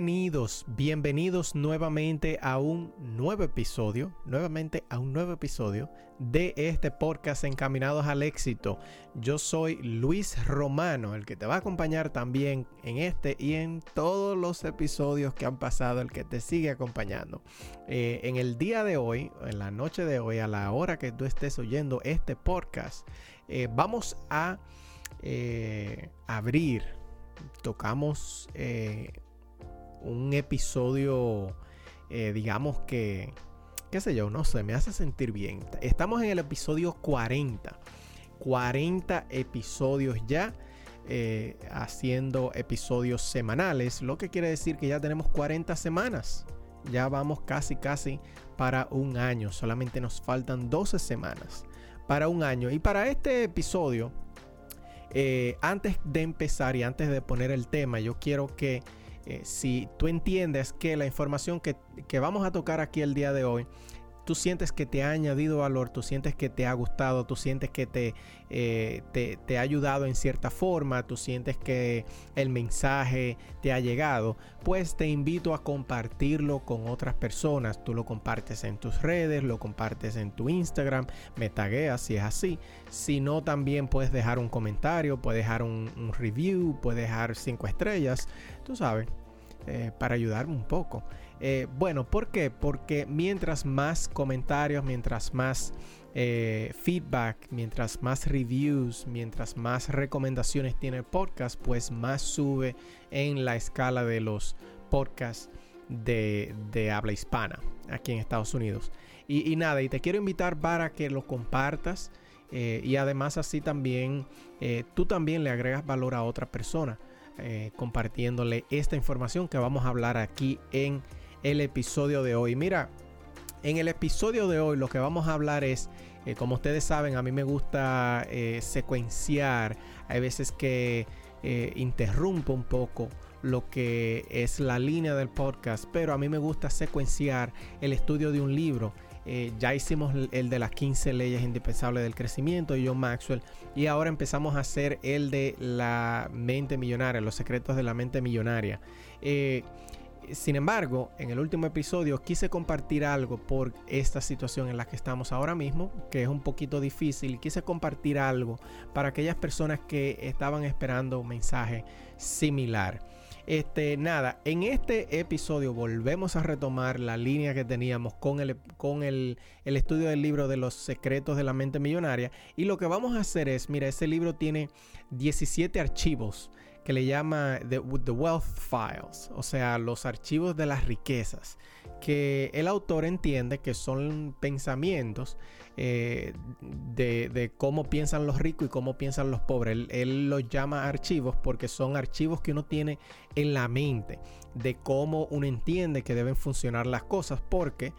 Bienvenidos, bienvenidos nuevamente a un nuevo episodio, nuevamente a un nuevo episodio de este podcast Encaminados al Éxito. Yo soy Luis Romano, el que te va a acompañar también en este y en todos los episodios que han pasado, el que te sigue acompañando. Eh, en el día de hoy, en la noche de hoy, a la hora que tú estés oyendo este podcast, eh, vamos a eh, abrir, tocamos un episodio, eh, digamos que, qué sé yo, no sé, me hace sentir bien. Estamos en el episodio 40. 40 episodios ya. Eh, haciendo episodios semanales, lo que quiere decir que ya tenemos 40 semanas. Ya vamos casi, casi para un año. Solamente nos faltan 12 semanas para un año. Y para este episodio, eh, antes de empezar y antes de poner el tema, yo quiero que eh, si tú entiendes que la información que, vamos a tocar aquí el día de hoy, tú sientes que te ha añadido valor, tú sientes que te ha gustado, tú sientes que te, eh, te, ha ayudado en cierta forma, tú sientes que el mensaje te ha llegado, pues te invito a compartirlo con otras personas. Tú lo compartes en tus redes, lo compartes en tu Instagram, me tagueas si es así. Si no, también puedes dejar un comentario, puedes dejar un, un review, puedes dejar cinco estrellas, tú sabes. Eh, para ayudarme un poco. Eh, bueno, ¿por qué? Porque mientras más comentarios, mientras más eh, feedback, mientras más reviews, mientras más recomendaciones tiene el podcast, pues más sube en la escala de los podcasts de, habla hispana aquí en Estados Unidos. Y, nada, y te quiero invitar para que lo compartas y además así también tú también le agregas valor a otra persona. Eh, compartiéndole esta información que vamos a hablar aquí en el episodio de hoy. Mira, en el episodio de hoy lo que vamos a hablar es, eh, como ustedes saben, a mí me gusta eh, secuenciar, hay veces que interrumpo un poco lo que es la línea del podcast, pero a mí me gusta secuenciar el estudio de un libro eh, ya hicimos el de las 15 leyes indispensables del crecimiento de John Maxwell y ahora empezamos a hacer el de la mente millonaria, los secretos de la mente millonaria. Eh, sin embargo, en el último episodio quise compartir algo por esta situación en la que estamos ahora mismo, que es un poquito difícil. Quise compartir algo para aquellas personas que estaban esperando un mensaje similar. Este, nada, en este episodio volvemos a retomar la línea que teníamos con el, con el, estudio del libro de los secretos de la mente millonaria. Y lo que vamos a hacer es, mira, ese libro tiene 17 archivos que le llama The, Wealth Files, o sea, los archivos de las riquezas, que el autor entiende que son pensamientos eh, de, cómo piensan los ricos y cómo piensan los pobres. Él, los llama archivos porque son archivos que uno tiene en la mente de cómo uno entiende que deben funcionar las cosas porque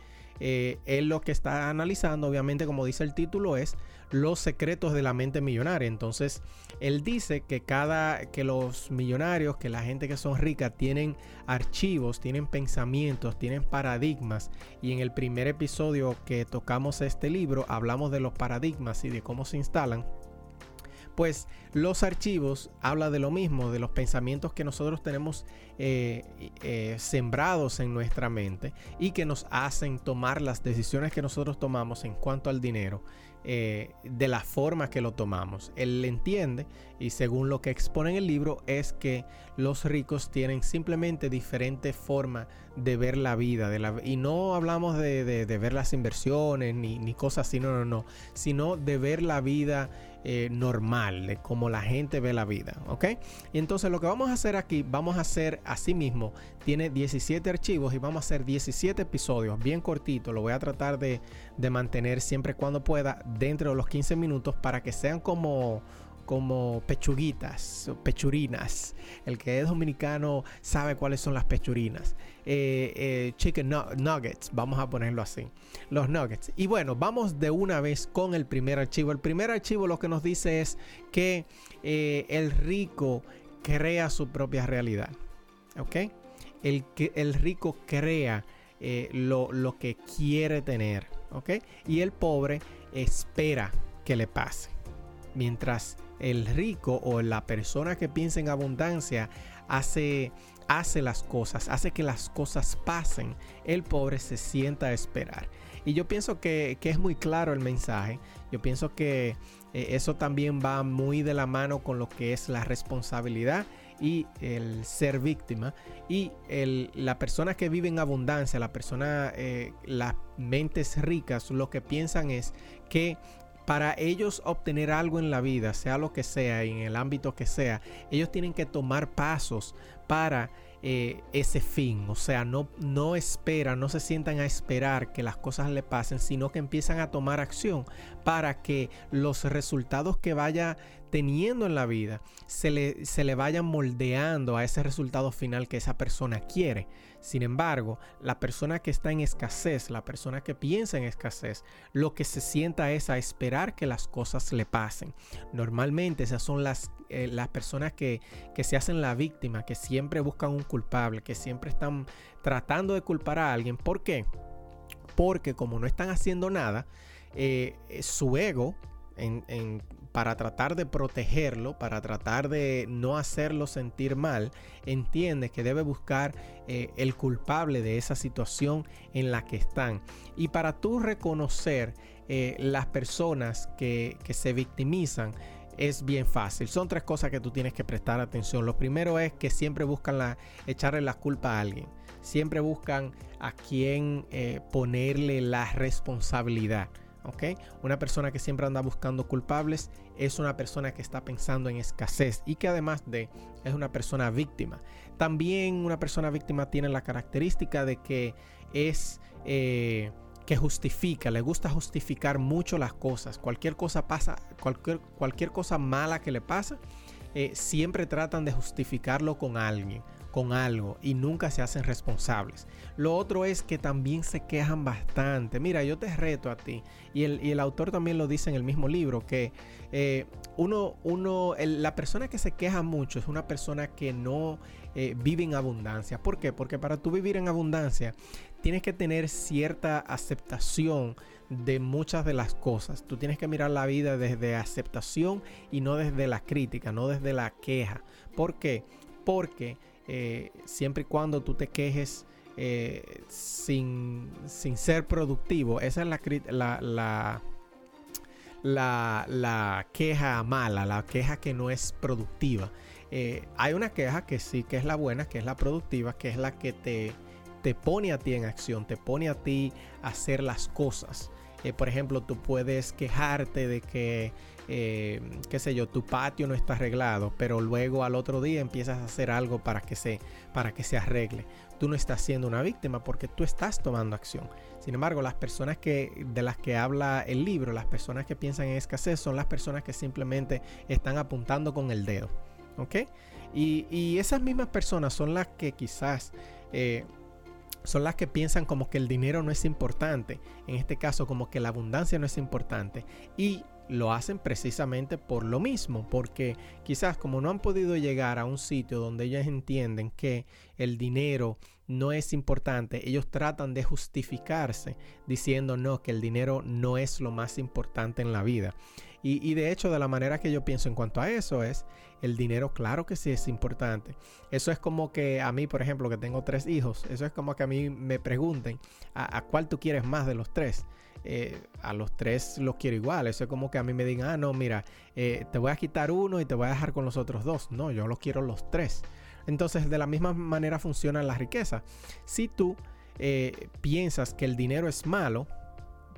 eh, él lo que está analizando, obviamente como dice el título, es los secretos de la mente millonaria. Entonces, él dice que cada que los millonarios, que la gente que son ricas tienen archivos, tienen pensamientos, tienen paradigmas y en el primer episodio que tocamos este libro hablamos de los paradigmas y de cómo se instalan pues los archivos habla de lo mismo, de los pensamientos que nosotros tenemos eh, eh, sembrados en nuestra mente y que nos hacen tomar las decisiones que nosotros tomamos en cuanto al dinero eh, de la forma que lo tomamos. Él entiende y según lo que expone en el libro es que los ricos tienen simplemente diferente forma de ver la vida. De y no hablamos de, ver las inversiones ni, ni, cosas así, no, no, no, sino de ver la vida normal, de cómo la gente ve la vida, ¿ok? Y entonces lo que vamos a hacer aquí, vamos a hacer así mismo, tiene 17 archivos y vamos a hacer 17 episodios, bien cortito, lo voy a tratar de, de mantener siempre cuando pueda dentro de los 15 minutos para que sean como como pechuguitas, pechurinas. El que es dominicano sabe cuáles son las pechurinas. Eh, eh, chicken nuggets, vamos a ponerlo así. Los nuggets. Y bueno, vamos de una vez con el primer archivo. El primer archivo lo que nos dice es que eh, el rico crea su propia realidad. ¿Ok? El, el rico crea lo, lo que quiere tener. ¿Ok? Y el pobre espera que le pase. Mientras el rico o la persona que piensa en abundancia hace, hace las cosas, hace que las cosas pasen, el pobre se sienta a esperar. Y yo pienso que, es muy claro el mensaje. Yo pienso que eh, eso también va muy de la mano con lo que es la responsabilidad y el ser víctima. Y la persona que vive en abundancia, la persona, eh, las mentes ricas, lo que piensan es que para ellos obtener algo en la vida, sea lo que sea, en el ámbito que sea, ellos tienen que tomar pasos para eh, ese fin. O sea, no, no esperan, no se sientan a esperar que las cosas le pasen, sino que empiezan a tomar acción para que los resultados que vaya teniendo en la vida se le, se le vayan moldeando a ese resultado final que esa persona quiere. Sin embargo, la persona que está en escasez, la persona que piensa en escasez, lo que se sienta es a esperar que las cosas le pasen. Normalmente esas son las, eh, las personas que, que se hacen la víctima, que siempre buscan un culpable, que siempre están tratando de culpar a alguien. ¿Por qué? Porque como no están haciendo nada, eh, su ego para tratar de protegerlo, para tratar de no hacerlo sentir mal, entiende que debe buscar eh, el culpable de esa situación en la que están. Y para tú reconocer eh, las personas que, se victimizan, es bien fácil. Son tres cosas que tú tienes que prestar atención. Lo primero es que siempre buscan la, echarle la culpa a alguien. Siempre buscan a quien eh, ponerle la responsabilidad. Una persona que siempre anda buscando culpables es una persona que está pensando en escasez y que además de es una persona víctima. También una persona víctima tiene la característica de que es eh, que justifica, le gusta justificar mucho las cosas. Cualquier cosa pasa, cualquier, cualquier cosa mala que le pasa, eh, siempre tratan de justificarlo con alguien con algo y nunca se hacen responsables. Lo otro es que también se quejan bastante. Mira, yo te reto a ti, y el, autor también lo dice en el mismo libro, que eh, uno, uno la persona que se queja mucho es una persona que no eh, vive en abundancia. ¿Por qué? Porque para tú vivir en abundancia tienes que tener cierta aceptación de muchas de las cosas. Tú tienes que mirar la vida desde aceptación y no desde la crítica, no desde la queja. ¿Por qué? Porque eh, siempre y cuando tú te quejes eh, sin, ser productivo. Esa es la, la, la, la, queja mala, la queja que no es productiva. Eh, hay una queja que sí que es la buena, que es la productiva, que es la que te, te pone a ti en acción, te pone a ti a hacer las cosas. por ejemplo, tú puedes quejarte de que eh, qué sé yo, tu patio no está arreglado, pero luego al otro día empiezas a hacer algo para que se, para que se arregle. Tú no estás siendo una víctima porque tú estás tomando acción. Sin embargo, las personas que, de las que habla el libro, las personas que piensan en escasez, son las personas que simplemente están apuntando con el dedo. ¿Ok? Y, esas mismas personas son las que quizás... Eh, son las que piensan como que el dinero no es importante, en este caso como que la abundancia no es importante y lo hacen precisamente por lo mismo, porque quizás como no han podido llegar a un sitio donde ellos entienden que el dinero no es importante, ellos tratan de justificarse diciendo no, que el dinero no es lo más importante en la vida. Y, de hecho, de la manera que yo pienso en cuanto a eso es, el dinero claro que sí es importante. Eso es como que a mí, por ejemplo, que tengo tres hijos, eso es como que a mí me pregunten, a cuál tú quieres más de los tres? Eh, a los tres los quiero igual. Eso es como que a mí me digan, ah, no, mira, eh, te voy a quitar uno y te voy a dejar con los otros dos. No, yo los quiero los tres. Entonces, de la misma manera funciona la riqueza. Si tú eh, piensas que el dinero es malo,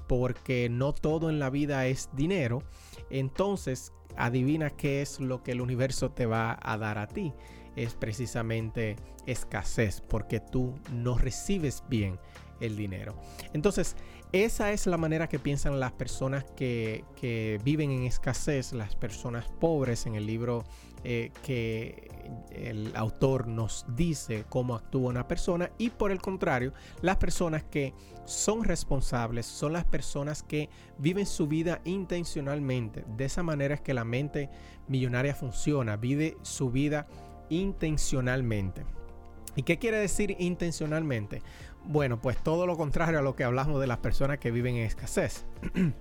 porque no todo en la vida es dinero, entonces adivina qué es lo que el universo te va a dar a ti. Es precisamente escasez, porque tú no recibes bien el dinero. Entonces, esa es la manera que piensan las personas que, viven en escasez, las personas pobres en el libro eh, que el autor nos dice cómo actúa una persona y por el contrario, las personas que son responsables son las personas que viven su vida intencionalmente. De esa manera es que la mente millonaria funciona, vive su vida intencionalmente. ¿Y qué quiere decir intencionalmente? Bueno, pues todo lo contrario a lo que hablamos de las personas que viven en escasez.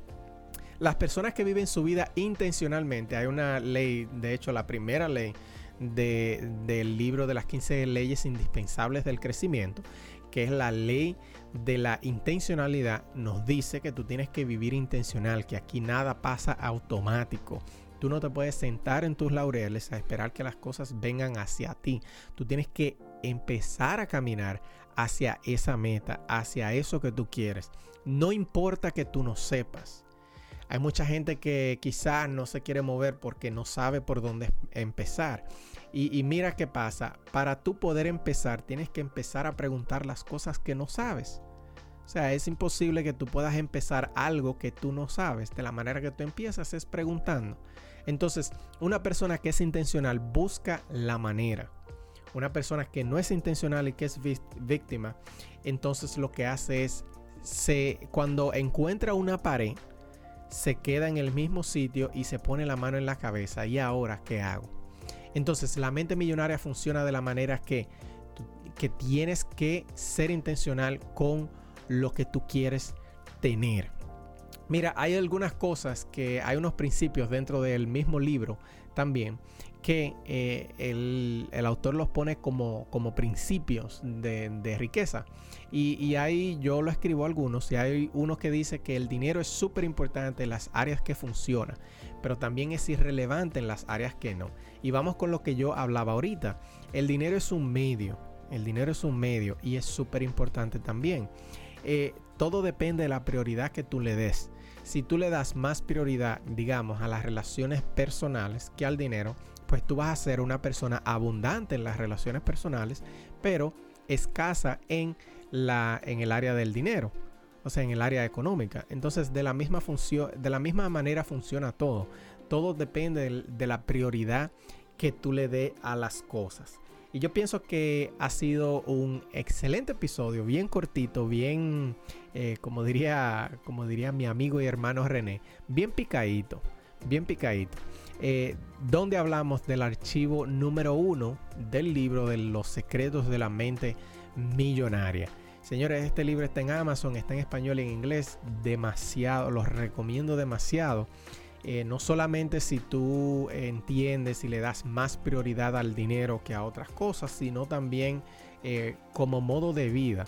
las personas que viven su vida intencionalmente, hay una ley, de hecho la primera ley del libro de las 15 leyes indispensables del crecimiento, que es la ley de la intencionalidad, nos dice que tú tienes que vivir intencional, que aquí nada pasa automático. Tú no te puedes sentar en tus laureles a esperar que las cosas vengan hacia ti. Tú tienes que empezar a caminar hacia esa meta, hacia eso que tú quieres. No importa que tú no sepas. Hay mucha gente que quizás no se quiere mover porque no sabe por dónde empezar. Y, mira qué pasa. Para tú poder empezar, tienes que empezar a preguntar las cosas que no sabes. O sea, es imposible que tú puedas empezar algo que tú no sabes. De la manera que tú empiezas es preguntando. Entonces, una persona que es intencional busca la manera una persona que no es intencional y que es víctima, entonces lo que hace es, se, cuando encuentra una pared, se queda en el mismo sitio y se pone la mano en la cabeza. ¿Y ahora qué hago? Entonces la mente millonaria funciona de la manera que, que tienes que ser intencional con lo que tú quieres tener. Mira, hay algunas cosas que hay unos principios dentro del mismo libro también que eh, el, autor los pone como, como principios de, riqueza. Y, ahí yo lo escribo algunos y hay uno que dice que el dinero es súper importante en las áreas que funciona, pero también es irrelevante en las áreas que no. Y vamos con lo que yo hablaba ahorita. El dinero es un medio, el dinero es un medio y es súper importante también. Eh, todo depende de la prioridad que tú le des. Si tú le das más prioridad, digamos, a las relaciones personales que al dinero, pues tú vas a ser una persona abundante en las relaciones personales, pero escasa en, la, en el área del dinero, o sea, en el área económica. Entonces, de la misma, de la misma manera funciona todo. Todo depende de, la prioridad que tú le dé a las cosas. Y yo pienso que ha sido un excelente episodio, bien cortito, bien, eh, como, diría, como diría mi amigo y hermano René, bien picadito, bien picadito. Eh, donde hablamos del archivo número uno del libro de los secretos de la mente millonaria. Señores, este libro está en Amazon, está en español y en inglés, demasiado, los recomiendo demasiado. Eh, no solamente si tú entiendes y le das más prioridad al dinero que a otras cosas, sino también eh, como modo de vida,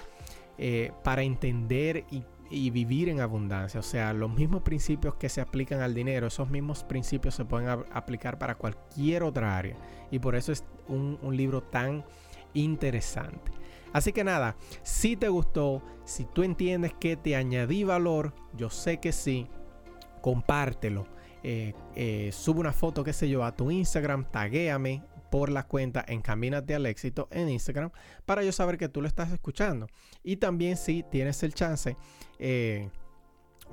para entender y vivir en abundancia. O sea, los mismos principios que se aplican al dinero, esos mismos principios se pueden aplicar para cualquier otra área. Y por eso es un, libro tan interesante. Así que nada, si te gustó, si tú entiendes que te añadí valor, yo sé que sí, compártelo. Eh, eh, sube una foto, qué sé yo, a tu Instagram, taguéame, por la cuenta Encamínate al éxito en Instagram para yo saber que tú lo estás escuchando. Y también si tienes el chance, eh,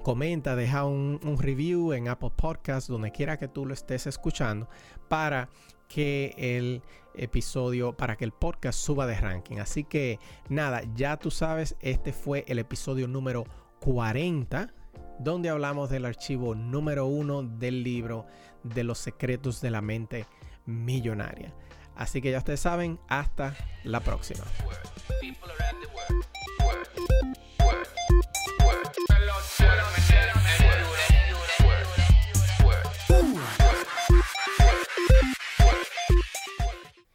comenta, deja un, review en Apple Podcast, donde quiera que tú lo estés escuchando, para que el episodio, para que el podcast suba de ranking. Así que nada, ya tú sabes, este fue el episodio número 40 donde hablamos del archivo número uno del libro de los secretos de la mente millonaria. Así que ya ustedes saben, hasta la próxima.